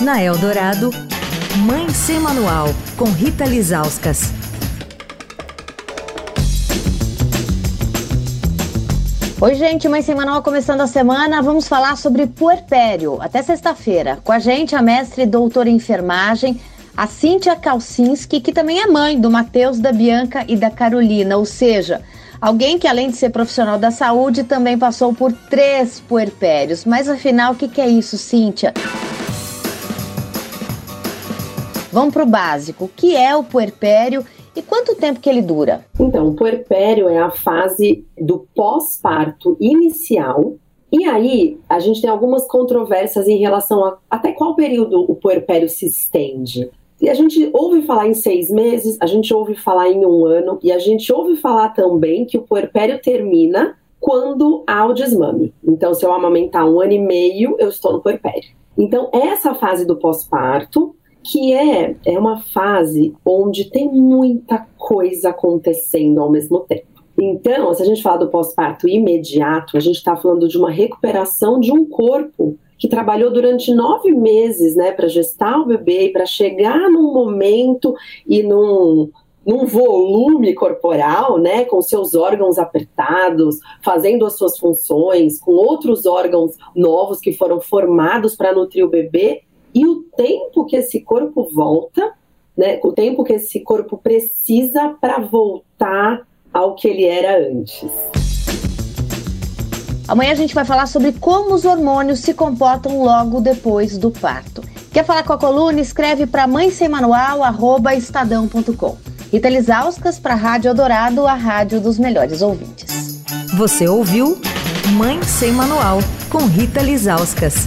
Na Eldorado, Mãe Sem Manual, com Rita Lizauskas. Oi, gente, Mãe Sem Manual começando a semana. Vamos falar sobre puerpério. Até sexta-feira. Com a gente, a mestre doutora em enfermagem, a Cíntia Kalsinski, que também é mãe do Matheus, da Bianca e da Carolina. Ou seja, alguém que, além de ser profissional da saúde, também passou por três puerpérios. Mas afinal, o que, que é isso, Cíntia? Vamos para o básico. O que é o puerpério e quanto tempo que ele dura? Então, o puerpério é a fase do pós-parto inicial. E aí, a gente tem algumas controvérsias em relação a até qual período o puerpério se estende. E a gente ouve falar em seis meses, a gente ouve falar em um ano, e a gente ouve falar também que o puerpério termina quando há o desmame. Então, se eu amamentar um ano e meio, eu estou no puerpério. Então, essa fase do pós-parto que é, é uma fase onde tem muita coisa acontecendo ao mesmo tempo. Então, se a gente falar do pós-parto imediato, a gente está falando de uma recuperação de um corpo que trabalhou durante nove meses, né, para gestar o bebê e para chegar num momento e num, num volume corporal, né, com seus órgãos apertados, fazendo as suas funções, com outros órgãos novos que foram formados para nutrir o bebê, e o tempo que esse corpo volta, né, o tempo que esse corpo precisa para voltar ao que ele era antes. Amanhã a gente vai falar sobre como os hormônios se comportam logo depois do parto. Quer falar com a coluna? Escreve para mãe sem manual, arroba estadão.com. Rita Lisauskas para a Rádio Eldorado, a rádio dos melhores ouvintes. Você ouviu Mãe Sem Manual, com Rita Lisauskas.